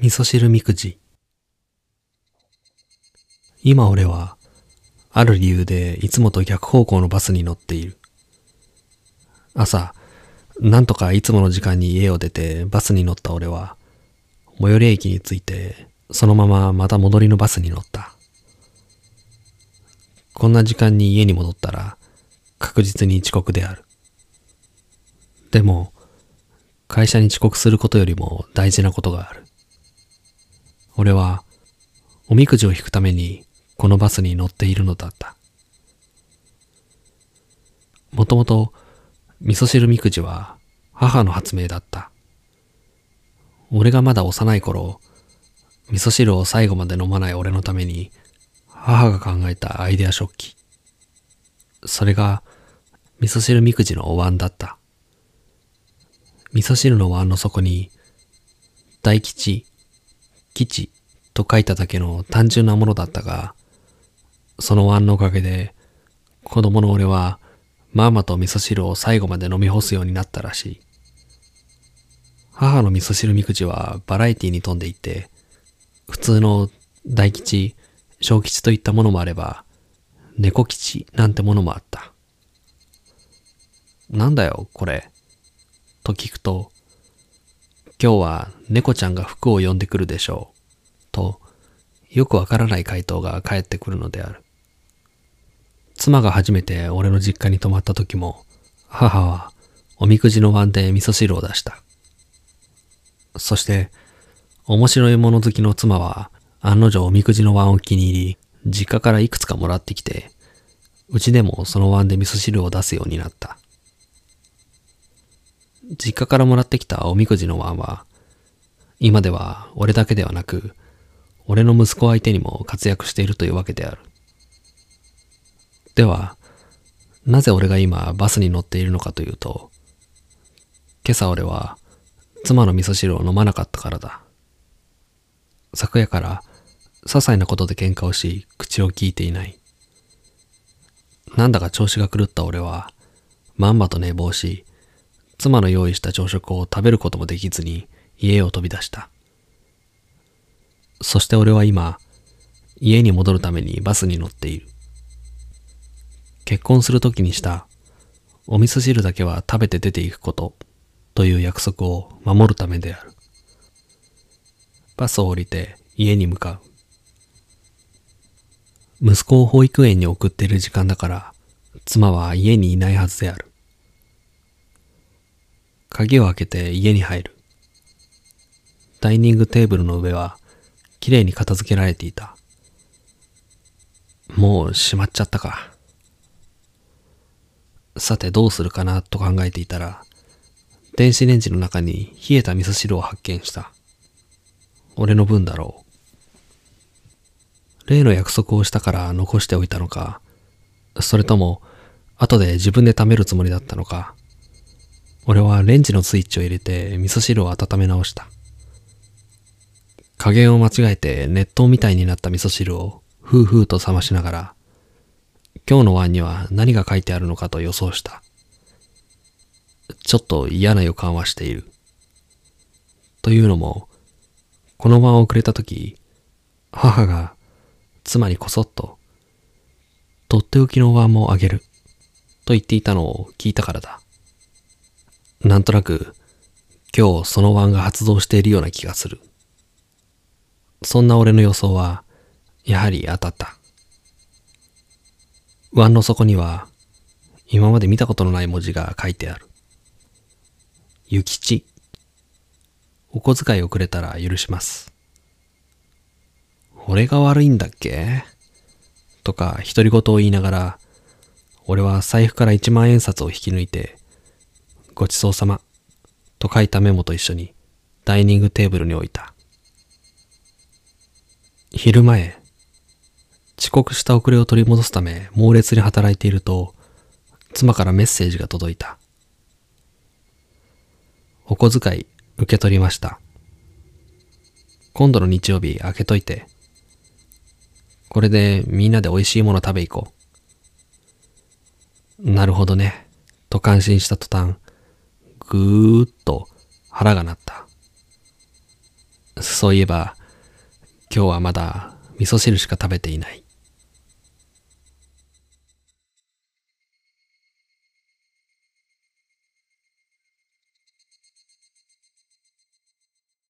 味噌汁みくじ。今俺は、ある理由でいつもと逆方向のバスに乗っている。朝、なんとかいつもの時間に家を出てバスに乗った俺は、最寄り駅に着いて、そのまままた戻りのバスに乗った。こんな時間に家に戻ったら、確実に遅刻である。でも、会社に遅刻することよりも大事なことがある。俺は、おみくじを引くためにこのバスに乗っているのだった。もともと、味噌汁みくじは母の発明だった。俺がまだ幼い頃、味噌汁を最後まで飲まない俺のために、母が考えたアイデア食器。それが、味噌汁みくじのお椀だった。味噌汁の椀の底に、大吉、吉と書いただけの単純なものだったが、その椀のおかげで、子供の俺は、ママと味噌汁を最後まで飲み干すようになったらしい。母の味噌汁みくじはバラエティに富んでいて、普通の大吉、小吉といったものもあれば、猫吉なんてものもあった。なんだよ、これ。と聞くと、今日は猫ちゃんが服を呼んでくるでしょう。と、よくわからない回答が返ってくるのである。妻が初めて俺の実家に泊まった時も、母はおみくじの椀で味噌汁を出した。そして、面白いもの好きの妻は、案の定おみくじの椀を気に入り、実家からいくつかもらってきて、うちでもその椀で味噌汁を出すようになった。実家からもらってきたおみくじの椀は、今では俺だけではなく、俺の息子相手にも活躍しているというわけである。では、なぜ俺が今バスに乗っているのかというと、今朝俺は妻の味噌汁を飲まなかったからだ。昨夜から些細なことで喧嘩をし、口を聞いていない。なんだか調子が狂った俺は、まんまと寝坊し、妻の用意した朝食を食べることもできずに家を飛び出した。そして俺は今、家に戻るためにバスに乗っている。結婚するときにした、お味噌汁だけは食べて出ていくことという約束を守るためである。バスを降りて家に向かう。息子を保育園に送っている時間だから、妻は家にいないはずである。鍵を開けて家に入る。ダイニングテーブルの上は、きれいに片付けられていた。もう閉まっちゃったか。さてどうするかなと考えていたら、電子レンジの中に冷えた味噌汁を発見した。俺の分だろう。例の約束をしたから残しておいたのか、それとも、後で自分で貯めるつもりだったのか、俺はレンジのスイッチを入れて味噌汁を温め直した。加減を間違えて熱湯みたいになった味噌汁をふうふうと冷ましながら、今日の碗には何が書いてあるのかと予想した。ちょっと嫌な予感はしている。というのも、この晩遅れた時、母が妻にこそっと、とっておきの碗もあげる、と言っていたのを聞いたからだ。なんとなく、今日その碗が発動しているような気がする。そんな俺の予想は、やはり当たった。碗の底には、今まで見たことのない文字が書いてある。ゆきち。お小遣いをくれたら許します。俺が悪いんだっけ？とか独り言を言いながら、俺は財布から一万円札を引き抜いて、ごちそうさまと書いたメモと一緒にダイニングテーブルに置いた。昼前、遅刻した遅れを取り戻すため猛烈に働いていると、妻からメッセージが届いた。お小遣い受け取りました。今度の日曜日開けといて。これでみんなで美味しいもの食べ行こう。なるほどね。と感心した途端、ぐーっと腹が鳴った。そういえば、今日はまだ味噌汁しか食べていない。